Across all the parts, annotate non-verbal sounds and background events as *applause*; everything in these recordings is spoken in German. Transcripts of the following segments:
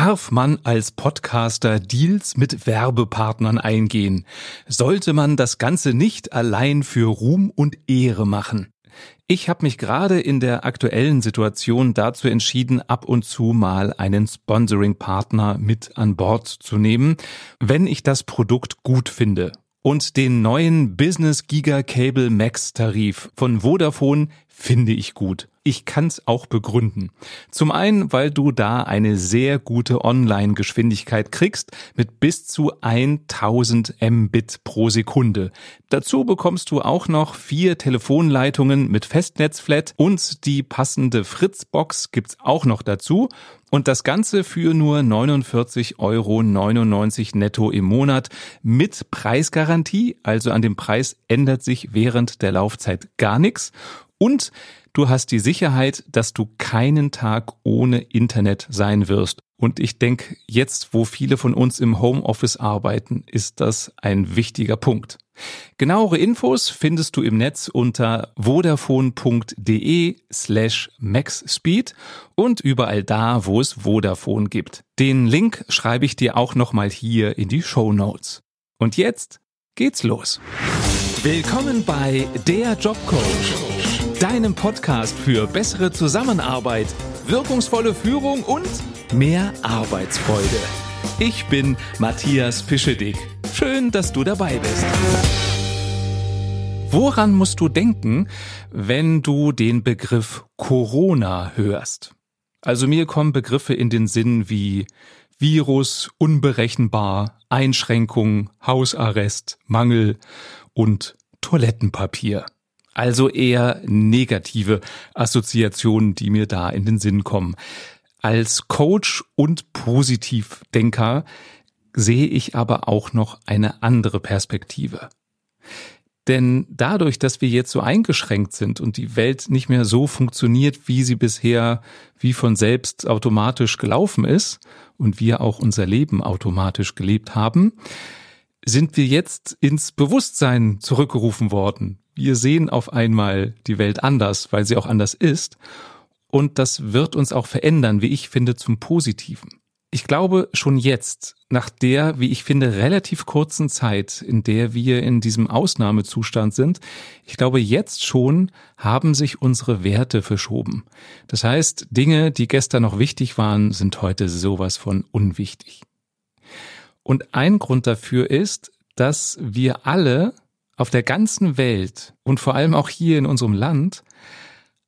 Darf man als Podcaster Deals mit Werbepartnern eingehen? Sollte man das Ganze nicht allein für Ruhm und Ehre machen? Ich habe mich gerade in der aktuellen Situation dazu entschieden, ab und zu mal einen Sponsoring-Partner mit an Bord zu nehmen, wenn ich das Produkt gut finde. Und den neuen Business Giga Cable Max Tarif von Vodafone finde ich gut. Ich kann's auch begründen. Zum einen, weil du da eine sehr gute Online-Geschwindigkeit kriegst mit bis zu 1000 Mbit pro Sekunde. Dazu bekommst du auch noch vier Telefonleitungen mit Festnetzflat und die passende Fritzbox gibt's auch noch dazu. Und das Ganze für nur 49,99 Euro netto im Monat mit Preisgarantie. Also an dem Preis ändert sich während der Laufzeit gar nichts. Und du hast die Sicherheit, dass du keinen Tag ohne Internet sein wirst. Und ich denke, jetzt, wo viele von uns im Homeoffice arbeiten, ist das ein wichtiger Punkt. Genauere Infos findest du im Netz unter vodafone.de slash maxspeed und überall da, wo es Vodafone gibt. Den Link schreibe ich dir auch nochmal hier in die Show Notes. Und jetzt geht's los. Willkommen bei Der Jobcoach deinem Podcast für bessere Zusammenarbeit, wirkungsvolle Führung und mehr Arbeitsfreude. Ich bin Matthias Fischedick. Schön, dass du dabei bist. Woran musst du denken, wenn du den Begriff Corona hörst? Also mir kommen Begriffe in den Sinn wie Virus, unberechenbar, Einschränkung, Hausarrest, Mangel und Toilettenpapier. Also eher negative Assoziationen, die mir da in den Sinn kommen. Als Coach und Positivdenker sehe ich aber auch noch eine andere Perspektive. Denn dadurch, dass wir jetzt so eingeschränkt sind und die Welt nicht mehr so funktioniert, wie sie bisher wie von selbst automatisch gelaufen ist und wir auch unser Leben automatisch gelebt haben, sind wir jetzt ins Bewusstsein zurückgerufen worden wir sehen auf einmal die Welt anders, weil sie auch anders ist. Und das wird uns auch verändern, wie ich finde, zum Positiven. Ich glaube schon jetzt, nach der, wie ich finde, relativ kurzen Zeit, in der wir in diesem Ausnahmezustand sind, ich glaube jetzt schon haben sich unsere Werte verschoben. Das heißt, Dinge, die gestern noch wichtig waren, sind heute sowas von unwichtig. Und ein Grund dafür ist, dass wir alle auf der ganzen Welt und vor allem auch hier in unserem Land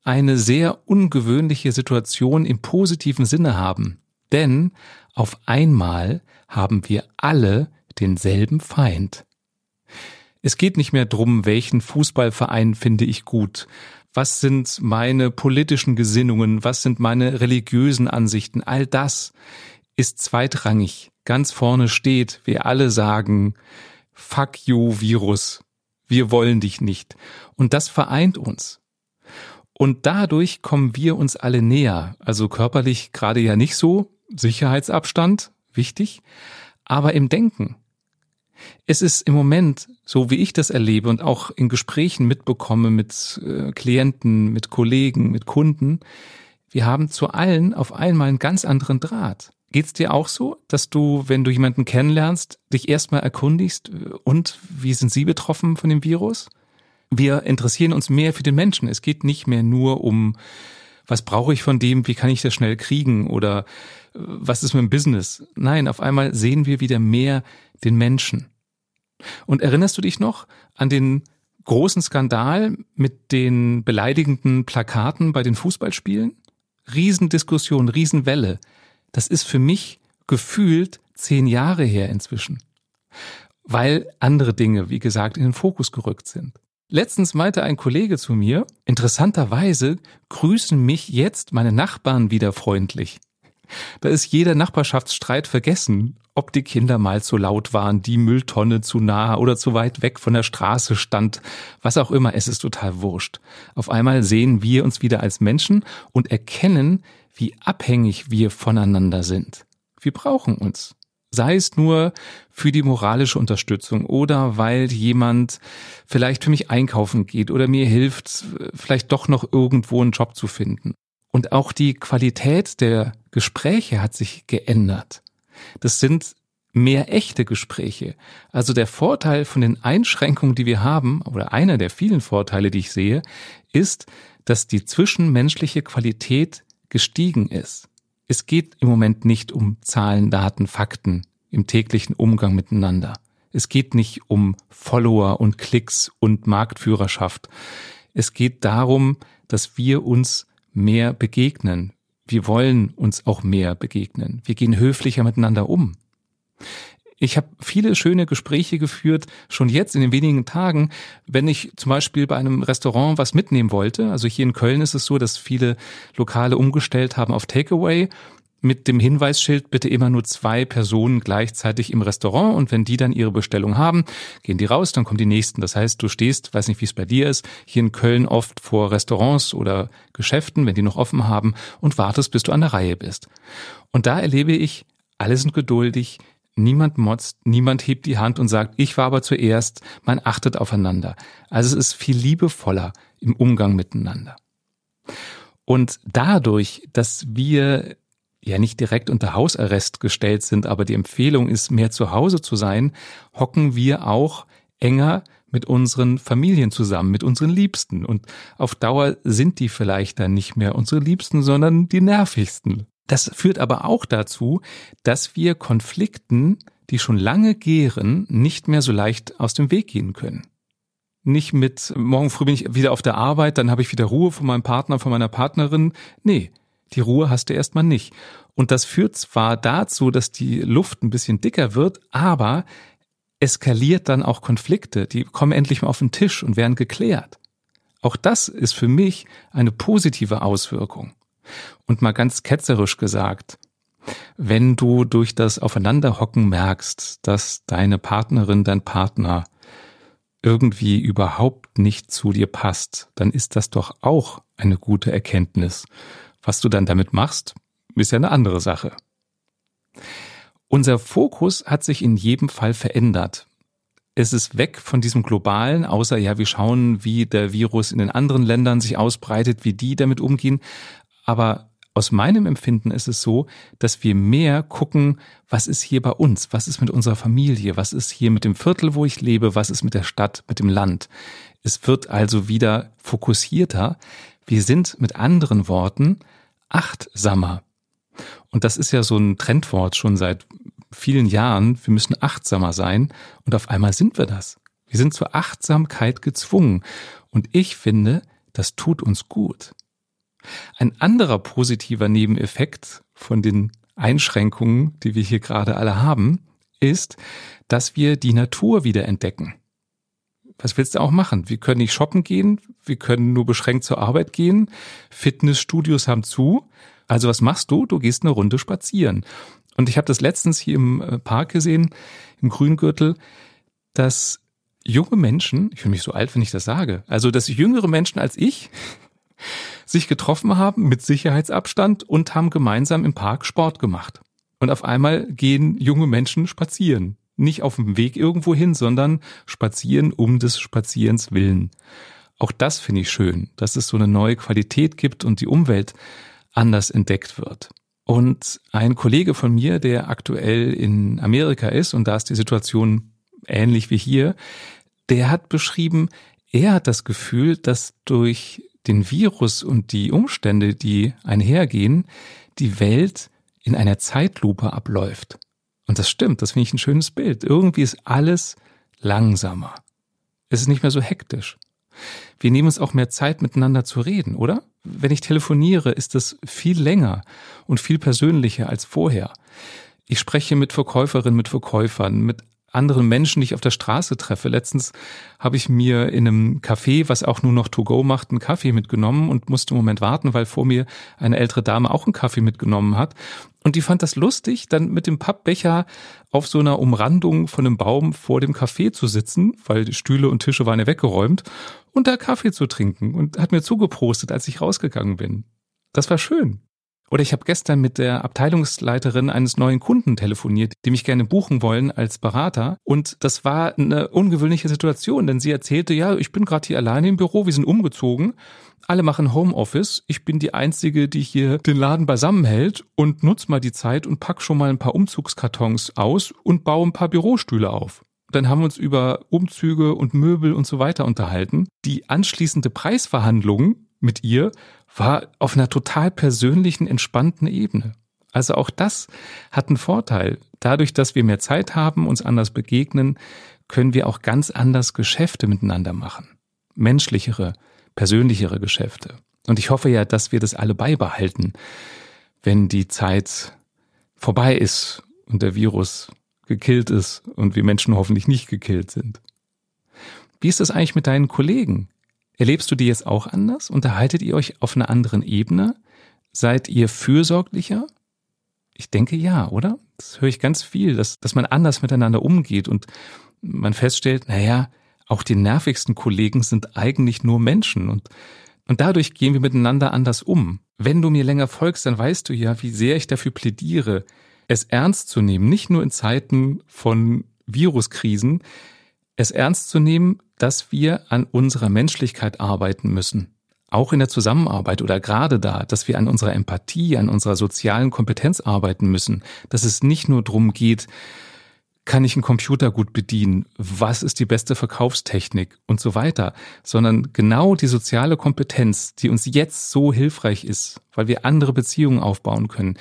eine sehr ungewöhnliche Situation im positiven Sinne haben. Denn auf einmal haben wir alle denselben Feind. Es geht nicht mehr drum, welchen Fußballverein finde ich gut, was sind meine politischen Gesinnungen, was sind meine religiösen Ansichten, all das ist zweitrangig. Ganz vorne steht, wir alle sagen, fuck you Virus, wir wollen dich nicht. Und das vereint uns. Und dadurch kommen wir uns alle näher. Also körperlich gerade ja nicht so. Sicherheitsabstand, wichtig. Aber im Denken. Es ist im Moment, so wie ich das erlebe und auch in Gesprächen mitbekomme mit äh, Klienten, mit Kollegen, mit Kunden, wir haben zu allen auf einmal einen ganz anderen Draht. Geht's dir auch so, dass du, wenn du jemanden kennenlernst, dich erstmal erkundigst und wie sind sie betroffen von dem Virus? Wir interessieren uns mehr für den Menschen. Es geht nicht mehr nur um, was brauche ich von dem, wie kann ich das schnell kriegen oder äh, was ist mein Business? Nein, auf einmal sehen wir wieder mehr den Menschen. Und erinnerst du dich noch an den großen Skandal mit den beleidigenden Plakaten bei den Fußballspielen? Riesendiskussion, Riesenwelle das ist für mich gefühlt zehn Jahre her inzwischen. Weil andere Dinge, wie gesagt, in den Fokus gerückt sind. Letztens meinte ein Kollege zu mir, interessanterweise grüßen mich jetzt meine Nachbarn wieder freundlich. Da ist jeder Nachbarschaftsstreit vergessen, ob die Kinder mal zu laut waren, die Mülltonne zu nah oder zu weit weg von der Straße stand, was auch immer, es ist total wurscht. Auf einmal sehen wir uns wieder als Menschen und erkennen, wie abhängig wir voneinander sind. Wir brauchen uns. Sei es nur für die moralische Unterstützung oder weil jemand vielleicht für mich einkaufen geht oder mir hilft, vielleicht doch noch irgendwo einen Job zu finden. Und auch die Qualität der Gespräche hat sich geändert. Das sind mehr echte Gespräche. Also der Vorteil von den Einschränkungen, die wir haben, oder einer der vielen Vorteile, die ich sehe, ist, dass die zwischenmenschliche Qualität gestiegen ist. Es geht im Moment nicht um Zahlen, Daten, Fakten im täglichen Umgang miteinander. Es geht nicht um Follower und Klicks und Marktführerschaft. Es geht darum, dass wir uns mehr begegnen. Wir wollen uns auch mehr begegnen. Wir gehen höflicher miteinander um. Ich habe viele schöne Gespräche geführt, schon jetzt in den wenigen Tagen, wenn ich zum Beispiel bei einem Restaurant was mitnehmen wollte. Also hier in Köln ist es so, dass viele Lokale umgestellt haben auf Takeaway mit dem Hinweisschild bitte immer nur zwei Personen gleichzeitig im Restaurant und wenn die dann ihre Bestellung haben, gehen die raus, dann kommen die nächsten. Das heißt, du stehst, weiß nicht, wie es bei dir ist, hier in Köln oft vor Restaurants oder Geschäften, wenn die noch offen haben und wartest, bis du an der Reihe bist. Und da erlebe ich, alle sind geduldig, niemand motzt, niemand hebt die Hand und sagt, ich war aber zuerst, man achtet aufeinander. Also es ist viel liebevoller im Umgang miteinander. Und dadurch, dass wir ja nicht direkt unter Hausarrest gestellt sind, aber die Empfehlung ist, mehr zu Hause zu sein, hocken wir auch enger mit unseren Familien zusammen, mit unseren Liebsten. Und auf Dauer sind die vielleicht dann nicht mehr unsere Liebsten, sondern die nervigsten. Das führt aber auch dazu, dass wir Konflikten, die schon lange gären, nicht mehr so leicht aus dem Weg gehen können. Nicht mit, morgen früh bin ich wieder auf der Arbeit, dann habe ich wieder Ruhe von meinem Partner, von meiner Partnerin. Nee, die Ruhe hast du erstmal nicht. Und das führt zwar dazu, dass die Luft ein bisschen dicker wird, aber eskaliert dann auch Konflikte. Die kommen endlich mal auf den Tisch und werden geklärt. Auch das ist für mich eine positive Auswirkung. Und mal ganz ketzerisch gesagt, wenn du durch das Aufeinanderhocken merkst, dass deine Partnerin, dein Partner irgendwie überhaupt nicht zu dir passt, dann ist das doch auch eine gute Erkenntnis. Was du dann damit machst, ist ja eine andere Sache. Unser Fokus hat sich in jedem Fall verändert. Es ist weg von diesem globalen, außer ja, wir schauen, wie der Virus in den anderen Ländern sich ausbreitet, wie die damit umgehen. Aber aus meinem Empfinden ist es so, dass wir mehr gucken, was ist hier bei uns, was ist mit unserer Familie, was ist hier mit dem Viertel, wo ich lebe, was ist mit der Stadt, mit dem Land. Es wird also wieder fokussierter. Wir sind mit anderen Worten achtsamer. Und das ist ja so ein Trendwort schon seit vielen Jahren. Wir müssen achtsamer sein. Und auf einmal sind wir das. Wir sind zur Achtsamkeit gezwungen. Und ich finde, das tut uns gut. Ein anderer positiver Nebeneffekt von den Einschränkungen, die wir hier gerade alle haben, ist, dass wir die Natur wieder entdecken. Was willst du auch machen? Wir können nicht shoppen gehen, wir können nur beschränkt zur Arbeit gehen, Fitnessstudios haben zu. Also was machst du? Du gehst eine Runde spazieren. Und ich habe das letztens hier im äh, Park gesehen, im Grüngürtel, dass junge Menschen, ich fühle mich so alt, wenn ich das sage, also dass jüngere Menschen als ich *laughs* sich getroffen haben mit Sicherheitsabstand und haben gemeinsam im Park Sport gemacht. Und auf einmal gehen junge Menschen spazieren. Nicht auf dem Weg irgendwo hin, sondern spazieren um des Spazierens willen. Auch das finde ich schön, dass es so eine neue Qualität gibt und die Umwelt anders entdeckt wird. Und ein Kollege von mir, der aktuell in Amerika ist, und da ist die Situation ähnlich wie hier, der hat beschrieben, er hat das Gefühl, dass durch den Virus und die Umstände, die einhergehen, die Welt in einer Zeitlupe abläuft. Und das stimmt, das finde ich ein schönes Bild. Irgendwie ist alles langsamer. Es ist nicht mehr so hektisch. Wir nehmen uns auch mehr Zeit, miteinander zu reden, oder? Wenn ich telefoniere, ist das viel länger und viel persönlicher als vorher. Ich spreche mit Verkäuferinnen, mit Verkäufern, mit anderen Menschen, die ich auf der Straße treffe. Letztens habe ich mir in einem Café, was auch nur noch To-Go macht, einen Kaffee mitgenommen und musste einen Moment warten, weil vor mir eine ältere Dame auch einen Kaffee mitgenommen hat. Und die fand das lustig, dann mit dem Pappbecher auf so einer Umrandung von einem Baum vor dem Café zu sitzen, weil die Stühle und Tische waren ja weggeräumt, und da Kaffee zu trinken und hat mir zugeprostet, als ich rausgegangen bin. Das war schön. Oder ich habe gestern mit der Abteilungsleiterin eines neuen Kunden telefoniert, die mich gerne buchen wollen als Berater. Und das war eine ungewöhnliche Situation, denn sie erzählte, ja, ich bin gerade hier alleine im Büro, wir sind umgezogen. Alle machen Homeoffice. Ich bin die Einzige, die hier den Laden beisammenhält und nutze mal die Zeit und pack schon mal ein paar Umzugskartons aus und baue ein paar Bürostühle auf. Dann haben wir uns über Umzüge und Möbel und so weiter unterhalten. Die anschließende Preisverhandlung mit ihr war auf einer total persönlichen, entspannten Ebene. Also auch das hat einen Vorteil. Dadurch, dass wir mehr Zeit haben, uns anders begegnen, können wir auch ganz anders Geschäfte miteinander machen. Menschlichere, persönlichere Geschäfte. Und ich hoffe ja, dass wir das alle beibehalten, wenn die Zeit vorbei ist und der Virus gekillt ist und wir Menschen hoffentlich nicht gekillt sind. Wie ist das eigentlich mit deinen Kollegen? Erlebst du die jetzt auch anders? Unterhaltet ihr euch auf einer anderen Ebene? Seid ihr fürsorglicher? Ich denke ja, oder? Das höre ich ganz viel, dass, dass man anders miteinander umgeht und man feststellt, naja, auch die nervigsten Kollegen sind eigentlich nur Menschen und, und dadurch gehen wir miteinander anders um. Wenn du mir länger folgst, dann weißt du ja, wie sehr ich dafür plädiere, es ernst zu nehmen, nicht nur in Zeiten von Viruskrisen, es ernst zu nehmen, dass wir an unserer Menschlichkeit arbeiten müssen. Auch in der Zusammenarbeit oder gerade da, dass wir an unserer Empathie, an unserer sozialen Kompetenz arbeiten müssen. Dass es nicht nur darum geht, kann ich einen Computer gut bedienen? Was ist die beste Verkaufstechnik und so weiter? Sondern genau die soziale Kompetenz, die uns jetzt so hilfreich ist, weil wir andere Beziehungen aufbauen können,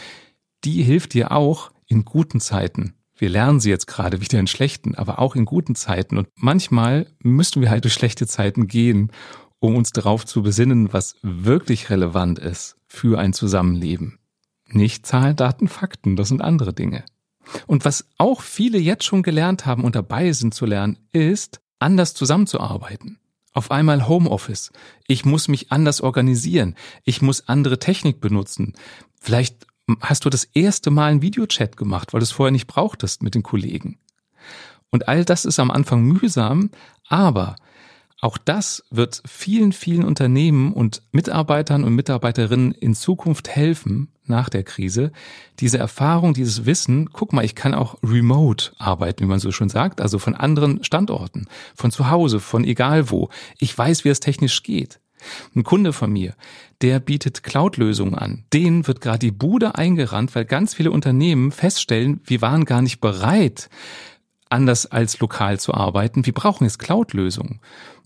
die hilft dir auch in guten Zeiten. Wir lernen sie jetzt gerade wieder in schlechten, aber auch in guten Zeiten. Und manchmal müssen wir halt durch schlechte Zeiten gehen, um uns darauf zu besinnen, was wirklich relevant ist für ein Zusammenleben. Nicht Zahlen, Daten, Fakten, das sind andere Dinge. Und was auch viele jetzt schon gelernt haben und dabei sind zu lernen, ist, anders zusammenzuarbeiten. Auf einmal Homeoffice. Ich muss mich anders organisieren. Ich muss andere Technik benutzen. Vielleicht hast du das erste Mal einen Videochat gemacht, weil du es vorher nicht brauchtest mit den Kollegen. Und all das ist am Anfang mühsam, aber auch das wird vielen, vielen Unternehmen und Mitarbeitern und Mitarbeiterinnen in Zukunft helfen, nach der Krise, diese Erfahrung, dieses Wissen, guck mal, ich kann auch remote arbeiten, wie man so schon sagt, also von anderen Standorten, von zu Hause, von egal wo. Ich weiß, wie es technisch geht. Ein Kunde von mir, der bietet Cloud-Lösungen an. Den wird gerade die Bude eingerannt, weil ganz viele Unternehmen feststellen, wir waren gar nicht bereit, anders als lokal zu arbeiten. Wir brauchen jetzt Cloud-Lösungen.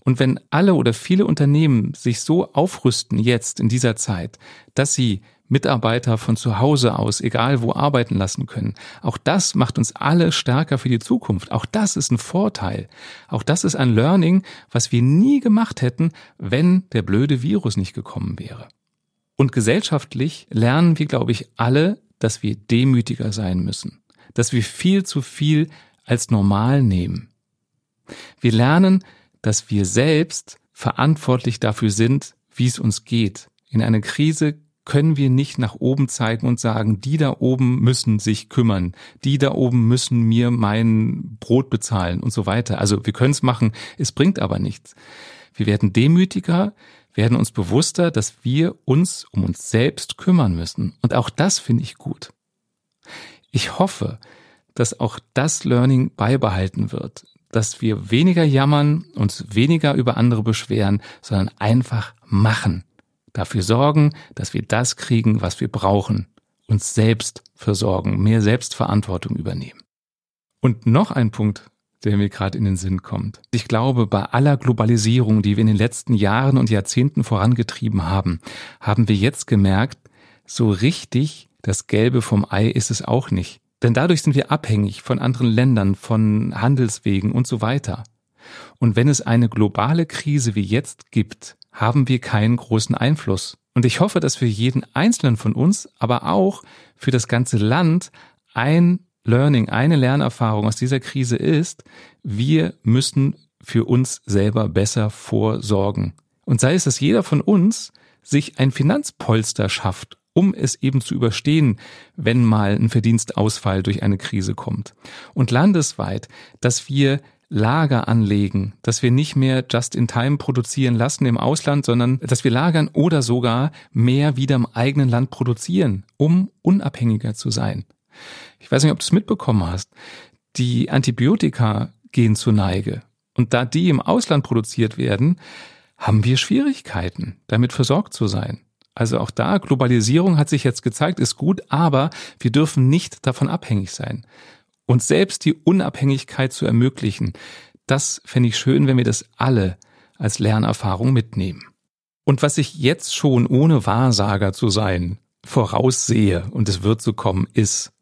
Und wenn alle oder viele Unternehmen sich so aufrüsten jetzt in dieser Zeit, dass sie Mitarbeiter von zu Hause aus, egal wo, arbeiten lassen können. Auch das macht uns alle stärker für die Zukunft. Auch das ist ein Vorteil. Auch das ist ein Learning, was wir nie gemacht hätten, wenn der blöde Virus nicht gekommen wäre. Und gesellschaftlich lernen wir, glaube ich, alle, dass wir demütiger sein müssen. Dass wir viel zu viel als normal nehmen. Wir lernen, dass wir selbst verantwortlich dafür sind, wie es uns geht. In einer Krise können wir nicht nach oben zeigen und sagen, die da oben müssen sich kümmern, die da oben müssen mir mein Brot bezahlen und so weiter. Also wir können es machen, es bringt aber nichts. Wir werden demütiger, werden uns bewusster, dass wir uns um uns selbst kümmern müssen. Und auch das finde ich gut. Ich hoffe, dass auch das Learning beibehalten wird, dass wir weniger jammern, uns weniger über andere beschweren, sondern einfach machen dafür sorgen, dass wir das kriegen, was wir brauchen, uns selbst versorgen, mehr Selbstverantwortung übernehmen. Und noch ein Punkt, der mir gerade in den Sinn kommt. Ich glaube, bei aller Globalisierung, die wir in den letzten Jahren und Jahrzehnten vorangetrieben haben, haben wir jetzt gemerkt, so richtig das Gelbe vom Ei ist es auch nicht. Denn dadurch sind wir abhängig von anderen Ländern, von Handelswegen und so weiter. Und wenn es eine globale Krise wie jetzt gibt, haben wir keinen großen Einfluss. Und ich hoffe, dass für jeden Einzelnen von uns, aber auch für das ganze Land ein Learning, eine Lernerfahrung aus dieser Krise ist, wir müssen für uns selber besser vorsorgen. Und sei es, dass jeder von uns sich ein Finanzpolster schafft, um es eben zu überstehen, wenn mal ein Verdienstausfall durch eine Krise kommt. Und landesweit, dass wir Lager anlegen, dass wir nicht mehr just in time produzieren lassen im Ausland, sondern dass wir lagern oder sogar mehr wieder im eigenen Land produzieren, um unabhängiger zu sein. Ich weiß nicht, ob du es mitbekommen hast. Die Antibiotika gehen zur Neige. Und da die im Ausland produziert werden, haben wir Schwierigkeiten, damit versorgt zu sein. Also auch da, Globalisierung hat sich jetzt gezeigt, ist gut, aber wir dürfen nicht davon abhängig sein. Und selbst die Unabhängigkeit zu ermöglichen, das fände ich schön, wenn wir das alle als Lernerfahrung mitnehmen. Und was ich jetzt schon, ohne Wahrsager zu sein, voraussehe, und es wird so kommen, ist,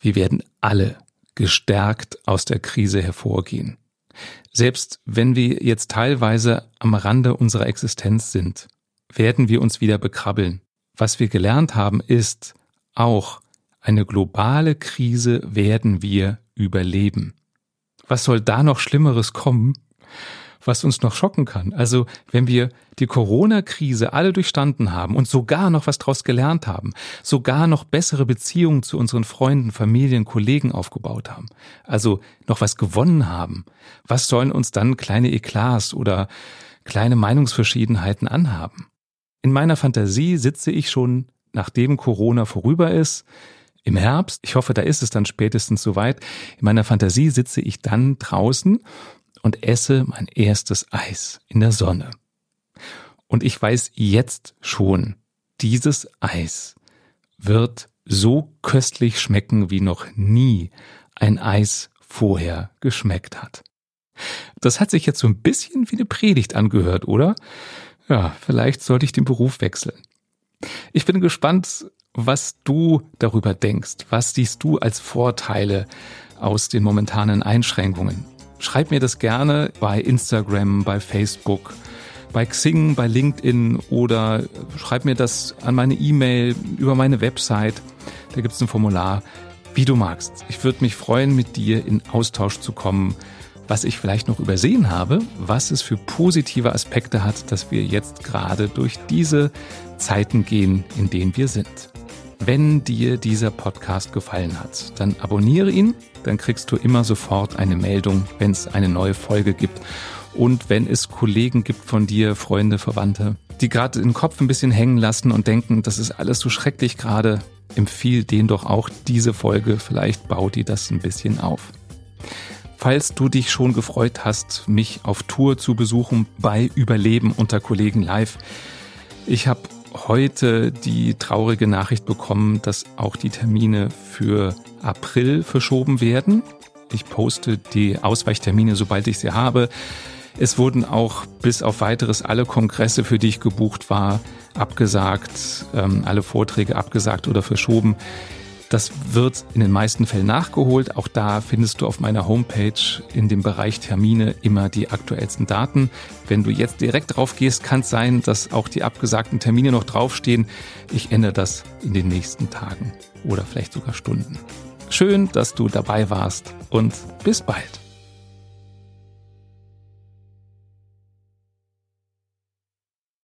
wir werden alle gestärkt aus der Krise hervorgehen. Selbst wenn wir jetzt teilweise am Rande unserer Existenz sind, werden wir uns wieder bekrabbeln. Was wir gelernt haben, ist auch eine globale Krise werden wir überleben. Was soll da noch Schlimmeres kommen, was uns noch schocken kann? Also, wenn wir die Corona-Krise alle durchstanden haben und sogar noch was draus gelernt haben, sogar noch bessere Beziehungen zu unseren Freunden, Familien, Kollegen aufgebaut haben, also noch was gewonnen haben, was sollen uns dann kleine Eklats oder kleine Meinungsverschiedenheiten anhaben? In meiner Fantasie sitze ich schon, nachdem Corona vorüber ist, im Herbst, ich hoffe, da ist es dann spätestens soweit, in meiner Fantasie sitze ich dann draußen und esse mein erstes Eis in der Sonne. Und ich weiß jetzt schon, dieses Eis wird so köstlich schmecken, wie noch nie ein Eis vorher geschmeckt hat. Das hat sich jetzt so ein bisschen wie eine Predigt angehört, oder? Ja, vielleicht sollte ich den Beruf wechseln. Ich bin gespannt, was du darüber denkst. Was siehst du als Vorteile aus den momentanen Einschränkungen? Schreib mir das gerne bei Instagram, bei Facebook, bei Xing, bei LinkedIn oder schreib mir das an meine E-Mail über meine Website. Da gibt es ein Formular, wie du magst. Ich würde mich freuen, mit dir in Austausch zu kommen was ich vielleicht noch übersehen habe, was es für positive Aspekte hat, dass wir jetzt gerade durch diese Zeiten gehen, in denen wir sind. Wenn dir dieser Podcast gefallen hat, dann abonniere ihn, dann kriegst du immer sofort eine Meldung, wenn es eine neue Folge gibt. Und wenn es Kollegen gibt von dir, Freunde, Verwandte, die gerade den Kopf ein bisschen hängen lassen und denken, das ist alles so schrecklich gerade, empfiehl denen doch auch diese Folge, vielleicht baut die das ein bisschen auf. Falls du dich schon gefreut hast, mich auf Tour zu besuchen bei Überleben unter Kollegen live. Ich habe heute die traurige Nachricht bekommen, dass auch die Termine für April verschoben werden. Ich poste die Ausweichtermine, sobald ich sie habe. Es wurden auch bis auf weiteres alle Kongresse, für die ich gebucht war, abgesagt, ähm, alle Vorträge abgesagt oder verschoben. Das wird in den meisten Fällen nachgeholt. Auch da findest du auf meiner Homepage in dem Bereich Termine immer die aktuellsten Daten. Wenn du jetzt direkt drauf gehst, kann es sein, dass auch die abgesagten Termine noch draufstehen. Ich ändere das in den nächsten Tagen oder vielleicht sogar Stunden. Schön, dass du dabei warst und bis bald.